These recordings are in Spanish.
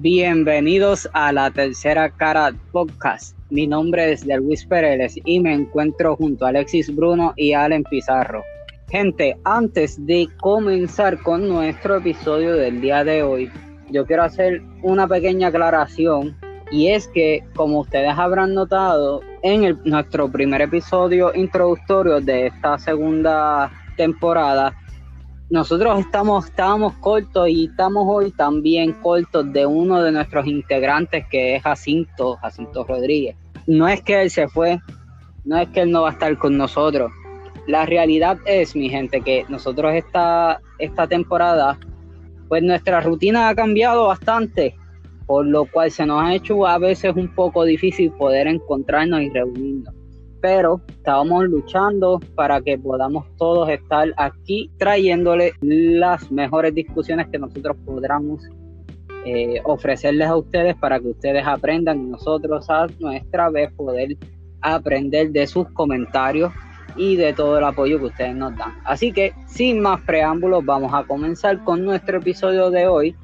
Bienvenidos a la tercera cara podcast. Mi nombre es Luis Pereles y me encuentro junto a Alexis Bruno y Allen Pizarro. Gente, antes de comenzar con nuestro episodio del día de hoy, yo quiero hacer una pequeña aclaración y es que, como ustedes habrán notado, en nuestro primer episodio introductorio de esta segunda temporada, nosotros estamos, estábamos cortos y estamos hoy también cortos de uno de nuestros integrantes que es Jacinto, Jacinto Rodríguez. No es que él se fue, no es que él no va a estar con nosotros. La realidad es, mi gente, que nosotros esta, esta temporada, pues nuestra rutina ha cambiado bastante, por lo cual se nos ha hecho a veces un poco difícil poder encontrarnos y reunirnos pero estábamos luchando para que podamos todos estar aquí trayéndole las mejores discusiones que nosotros podamos eh, ofrecerles a ustedes para que ustedes aprendan y nosotros a nuestra vez poder aprender de sus comentarios y de todo el apoyo que ustedes nos dan. Así que sin más preámbulos vamos a comenzar con nuestro episodio de hoy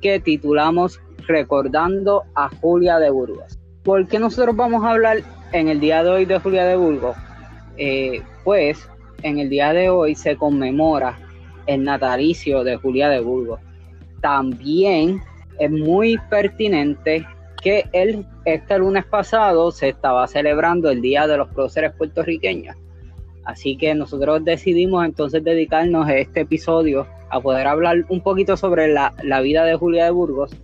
que titulamos Recordando a Julia de Burgos. ¿Por qué nosotros vamos a hablar en el día de hoy de Julia de Burgos, eh, pues en el día de hoy se conmemora el natalicio de Julia de Burgos. También es muy pertinente que el, este lunes pasado se estaba celebrando el Día de los Próceres Puertorriqueños. Así que nosotros decidimos entonces dedicarnos a este episodio a poder hablar un poquito sobre la, la vida de Julia de Burgos.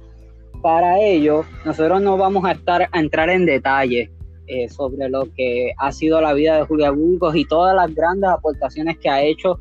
Para ello, nosotros no vamos a estar a entrar en detalle eh, sobre lo que ha sido la vida de Julia Burgos y todas las grandes aportaciones que ha hecho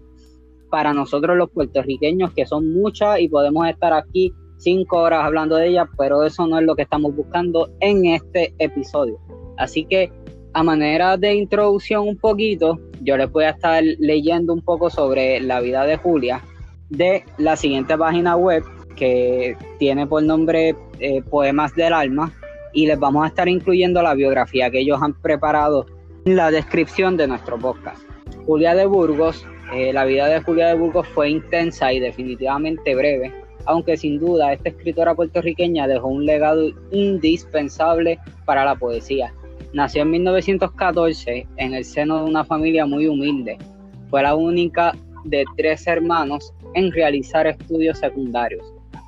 para nosotros los puertorriqueños, que son muchas y podemos estar aquí cinco horas hablando de ellas, pero eso no es lo que estamos buscando en este episodio. Así que a manera de introducción un poquito, yo les voy a estar leyendo un poco sobre la vida de Julia de la siguiente página web que tiene por nombre eh, Poemas del Alma y les vamos a estar incluyendo la biografía que ellos han preparado en la descripción de nuestro podcast. Julia de Burgos, eh, la vida de Julia de Burgos fue intensa y definitivamente breve, aunque sin duda esta escritora puertorriqueña dejó un legado indispensable para la poesía. Nació en 1914 en el seno de una familia muy humilde. Fue la única de tres hermanos en realizar estudios secundarios.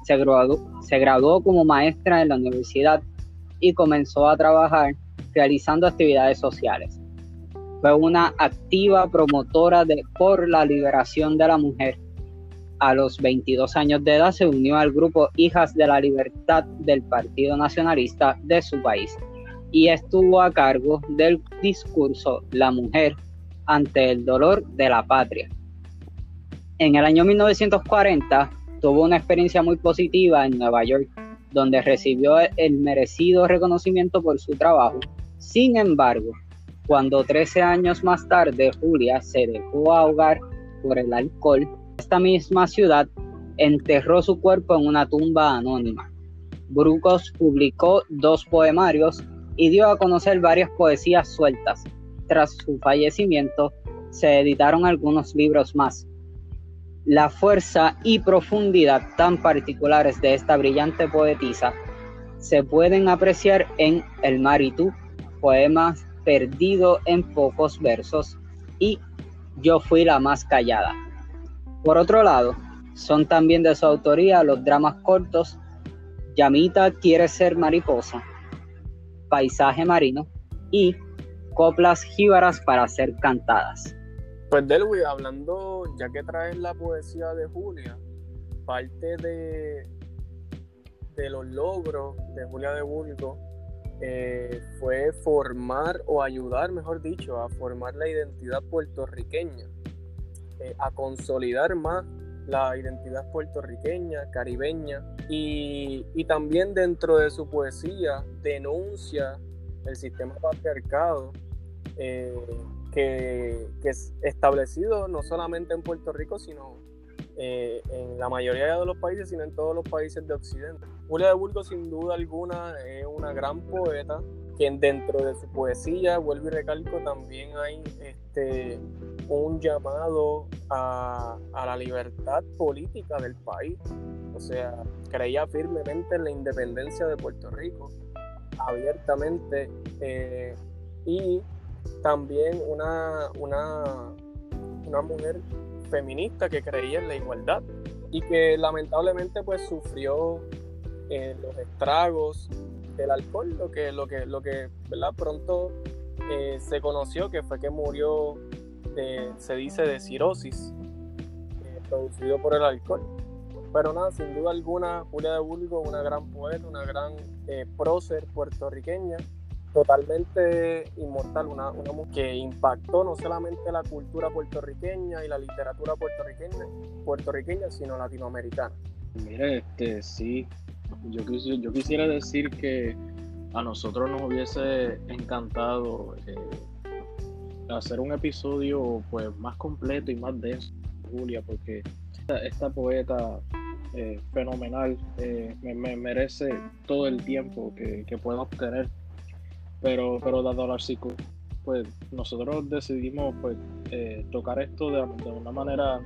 Se graduó, se graduó como maestra en la universidad y comenzó a trabajar realizando actividades sociales. Fue una activa promotora de, por la liberación de la mujer. A los 22 años de edad se unió al grupo Hijas de la Libertad del Partido Nacionalista de su país y estuvo a cargo del discurso La mujer ante el dolor de la patria. En el año 1940 tuvo una experiencia muy positiva en Nueva York donde recibió el merecido reconocimiento por su trabajo. Sin embargo, cuando 13 años más tarde Julia se dejó ahogar por el alcohol, esta misma ciudad enterró su cuerpo en una tumba anónima. Brucos publicó dos poemarios y dio a conocer varias poesías sueltas. Tras su fallecimiento, se editaron algunos libros más. La fuerza y profundidad tan particulares de esta brillante poetisa se pueden apreciar en El mar y tú, poemas perdido en pocos versos, y Yo fui la más callada. Por otro lado, son también de su autoría los dramas cortos Llamita quiere ser mariposa, Paisaje marino y Coplas jíbaras para ser cantadas. Pues Delwi, hablando, ya que traes la poesía de Julia, parte de, de los logros de Julia de Burgos eh, fue formar o ayudar, mejor dicho, a formar la identidad puertorriqueña, eh, a consolidar más la identidad puertorriqueña, caribeña, y, y, también dentro de su poesía denuncia el sistema patriarcado. Eh, que, es establecido no solamente en Puerto Rico, sino eh, en la mayoría de los países, sino en todos los países de Occidente. Julia de Burgos, sin duda alguna, es una gran poeta, quien dentro de su poesía, vuelvo y recalco, también hay este, un llamado a, la libertad política del país. O sea, creía firmemente en la independencia de Puerto Rico, abiertamente, eh, y también una, una, una mujer feminista que creía en la igualdad y que lamentablemente pues sufrió eh, los estragos del alcohol, lo que, lo que, lo que ¿verdad? pronto eh, se conoció que fue que murió, se dice, de cirosis, eh, producido por el alcohol. Pero nada, sin duda alguna, Julia de Bulgo, una gran poeta, una gran prócer puertorriqueña, totalmente inmortal, una, una que impactó no solamente la cultura puertorriqueña y la literatura puertorriqueña, puertorriqueña sino latinoamericana. Mire, este, sí, yo, quisiera decir que a nosotros nos hubiese encantado eh, hacer un episodio pues más completo y más denso, Julia, porque esta, poeta eh, fenomenal eh, me, merece todo el tiempo que, que pueda obtener pero, pero dado la circunstancia, pues nosotros decidimos pues eh, tocar esto de, una manera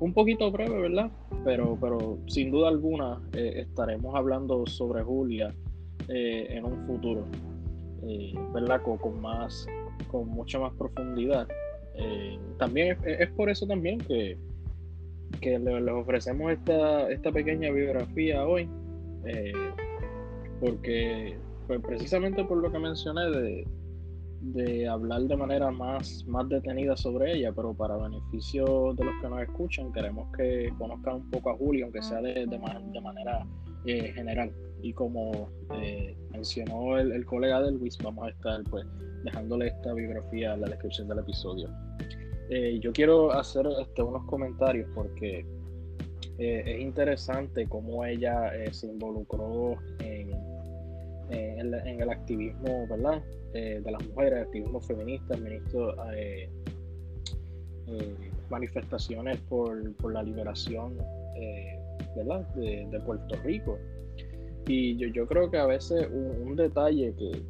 un poquito breve, ¿verdad? Pero, pero sin duda alguna eh, estaremos hablando sobre Julia eh, en un futuro, ¿verdad? Con, más, con mucha más profundidad. también es, por eso también que, que les ofrecemos esta, esta pequeña biografía hoy, porque pues precisamente por lo que mencioné de, de hablar de manera más, más detenida sobre ella, pero para beneficio de los que nos escuchan, queremos que conozcan un poco a Julia, aunque sea de, de, manera eh, general. Y como eh, mencionó el, colega de Luis, vamos a estar pues dejándole esta biografía en la descripción del episodio. Eh, yo quiero hacer este, unos comentarios porque es interesante cómo ella se involucró en en, el activismo ¿verdad? Eh, de las mujeres, activismo feminista, ministro, eh, eh, manifestaciones por, por, la liberación ¿verdad? De, de, Puerto Rico. Y yo, yo, creo que a veces un, detalle que,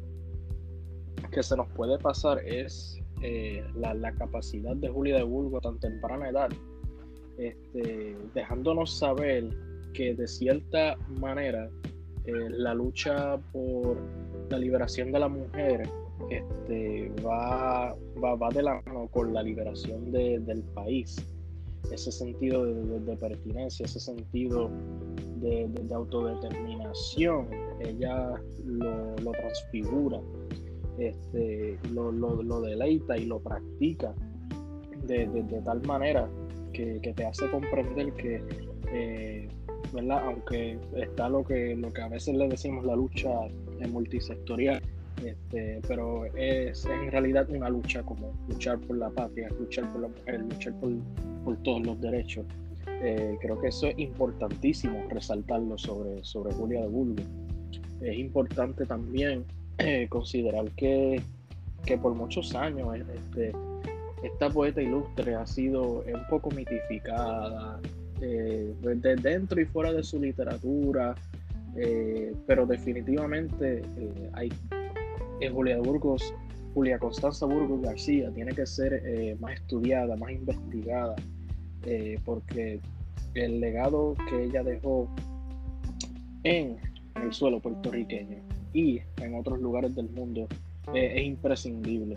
que se nos puede pasar es la, la, capacidad de Julia de Burgo tan temprana edad, este, dejándonos saber que de cierta manera eh, la lucha por la liberación de la mujer este, va, va, de la mano con la liberación del país. Ese sentido de, pertinencia, ese sentido de, autodeterminación, ella lo, transfigura, este, lo, deleita y lo practica de, tal manera que, te hace comprender que eh, ¿verdad? Aunque está lo que, lo que a veces le decimos la lucha multisectorial, este, pero es, en realidad una lucha como luchar por la patria, luchar por la mujer, luchar por, por todos los derechos. Eh, creo que eso es importantísimo resaltarlo sobre, sobre Julia de Bulgo. Es importante también eh, considerar que, que, por muchos años este, esta poeta ilustre ha sido un poco mitificada, eh, de dentro y fuera de su literatura, eh, pero definitivamente eh, hay Julia Burgos, Julia Constanza Burgos García tiene que ser más estudiada, más investigada, porque el legado que ella dejó en el suelo puertorriqueño y en otros lugares del mundo es imprescindible.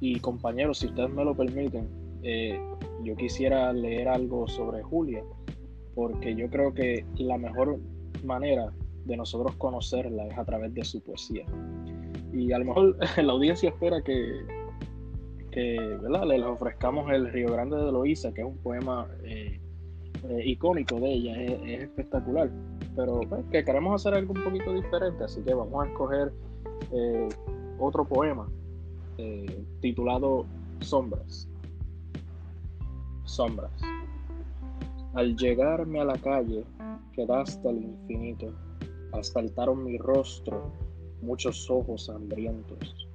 Y compañeros, si ustedes me lo permiten, eh, yo quisiera leer algo sobre Julia, porque yo creo que la mejor manera de nosotros conocerla es a través de su poesía. Y a lo mejor la audiencia espera que, que ¿verdad? les ofrezcamos el Río Grande de Loíza, que es un poema eh, eh, icónico de ella, es, espectacular. Pero pues, que queremos hacer algo un poquito diferente, así que vamos a escoger otro poema titulado Sombras sombras. Al llegarme a la calle, que da hasta el infinito, asaltaron mi rostro muchos ojos hambrientos.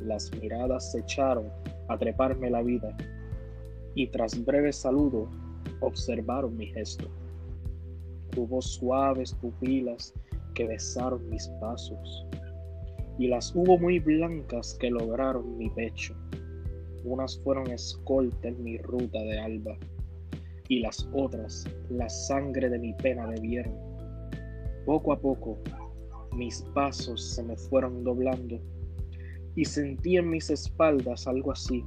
Las miradas se echaron a treparme la vida y tras breve saludo observaron mi gesto. Hubo suaves pupilas que besaron mis pasos y las hubo muy blancas que lograron mi pecho unas fueron escolta en mi ruta de alba, y las otras la sangre de mi pena bebieron. Poco a poco mis pasos se me fueron doblando y sentí en mis espaldas algo así,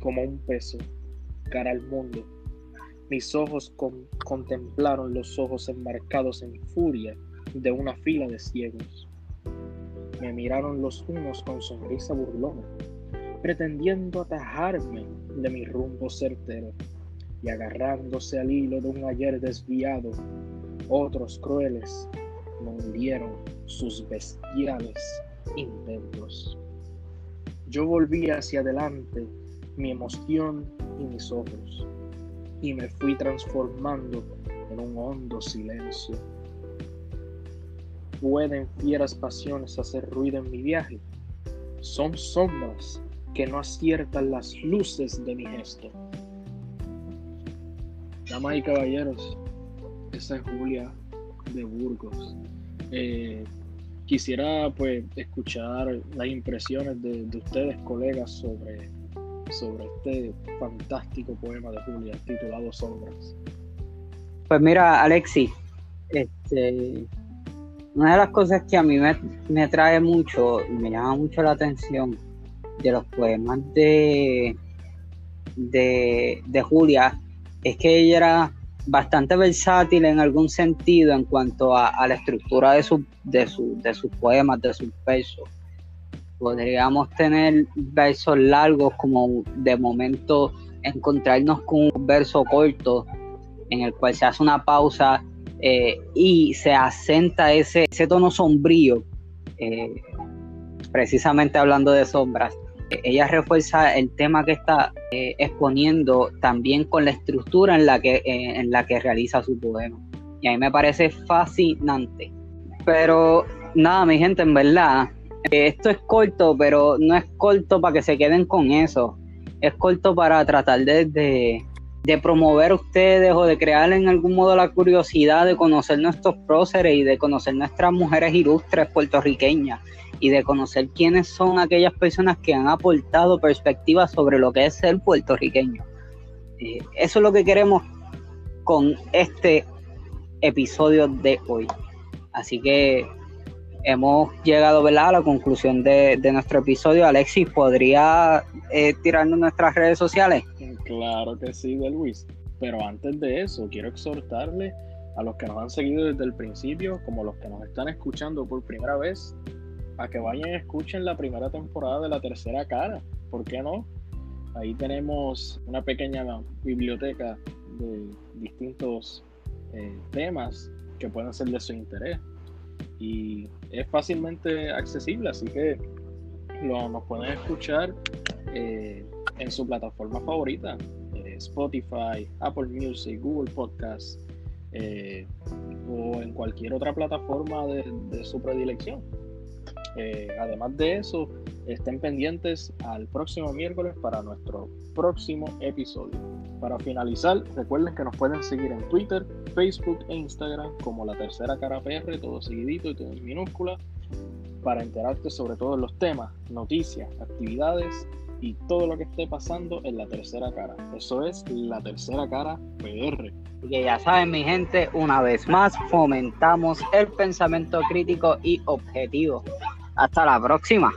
como un peso, cara al mundo. Mis ojos contemplaron los ojos enmarcados en furia de una fila de ciegos. Me miraron los unos con sonrisa burlona, pretendiendo atajarme de mi rumbo certero, y agarrándose al hilo de un ayer desviado, otros crueles me hundieron sus bestiales intentos. Yo volví hacia adelante mi emoción y mis ojos, y me fui transformando en un hondo silencio. ¿Pueden fieras pasiones hacer ruido en mi viaje? Son sombras que no aciertan las luces de mi gesto. Damas y caballeros, esa es Julia de Burgos. Eh, quisiera pues escuchar las impresiones de, ustedes, colegas, sobre, sobre este fantástico poema de Julia titulado Sombras. Pues mira, Alexi, este, una de las cosas que a mí me, me trae mucho, me llama mucho la atención de los poemas de, de, de Julia, es que ella era bastante versátil en algún sentido en cuanto a, la estructura de, su, de, su, de sus poemas, de sus versos. Podríamos tener versos largos como de momento encontrarnos con un verso corto en el cual se hace una pausa eh, y se asenta ese, ese tono sombrío, eh, precisamente hablando de sombras ella refuerza el tema que está eh, exponiendo también con la estructura en la que, eh, en la que realiza su poema. Y a mí me parece fascinante. Pero nada, mi gente, en verdad, eh, esto es corto, pero no es corto para que se queden con eso. Es corto para tratar de, de, de promover ustedes o de crear en algún modo la curiosidad de conocer nuestros próceres y de conocer nuestras mujeres ilustres puertorriqueñas y de conocer quiénes son aquellas personas que han aportado perspectivas sobre lo que es ser puertorriqueño. Eh, eso es lo que queremos con este episodio de hoy. Así que hemos llegado a la conclusión de, nuestro episodio. Alexis, ¿podría eh, tirarnos nuestras redes sociales? Claro que sí, de Luis. Pero antes de eso, quiero exhortarle a los que nos han seguido desde el principio, como los que nos están escuchando por primera vez, a que vayan y escuchen la primera temporada de la tercera cara. ¿Por qué no? Ahí tenemos una pequeña biblioteca de distintos eh, temas que pueden ser de su interés. Y es fácilmente accesible, así que lo, nos pueden escuchar eh, en su plataforma favorita, eh, Spotify, Apple Music, Google Podcasts o en cualquier otra plataforma de su predilección. Eh, además de eso, estén pendientes al próximo miércoles para nuestro próximo episodio. Para finalizar, recuerden que nos pueden seguir en Twitter, Facebook e Instagram como la tercera cara PR, todo seguidito y todo en minúscula, para enterarte sobre todos los temas, noticias, actividades y todo lo que esté pasando en la tercera cara. Eso es la tercera cara PR. Y que ya saben, mi gente, una vez más fomentamos el pensamiento crítico y objetivo. Hasta la próxima.